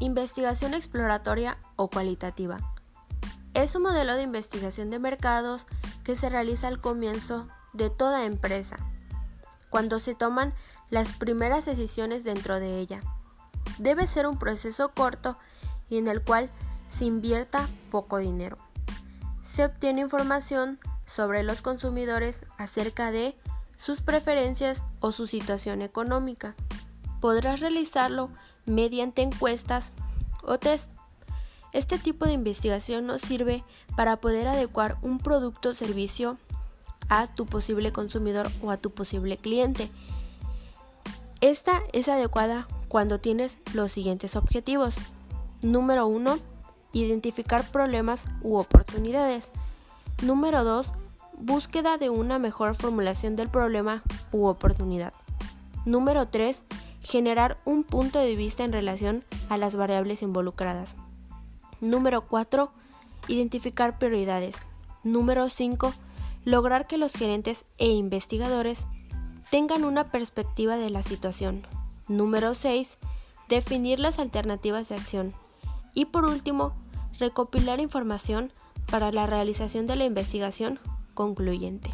Investigación exploratoria o cualitativa. Es un modelo de investigación de mercados que se realiza al comienzo de toda empresa, cuando se toman las primeras decisiones dentro de ella. Debe ser un proceso corto y en el cual se invierta poco dinero. Se obtiene información sobre los consumidores acerca de sus preferencias o su situación económica. Podrás realizarlo mediante encuestas o test. Este tipo de investigación nos sirve para poder adecuar un producto o servicio a tu posible consumidor o a tu posible cliente. Esta es adecuada cuando tienes los siguientes objetivos. Número 1. Identificar problemas u oportunidades. Número 2. Búsqueda de una mejor formulación del problema u oportunidad. Número 3 generar un punto de vista en relación a las variables involucradas. Número 4. Identificar prioridades. Número 5. Lograr que los gerentes e investigadores tengan una perspectiva de la situación. Número 6. Definir las alternativas de acción. Y por último, recopilar información para la realización de la investigación concluyente.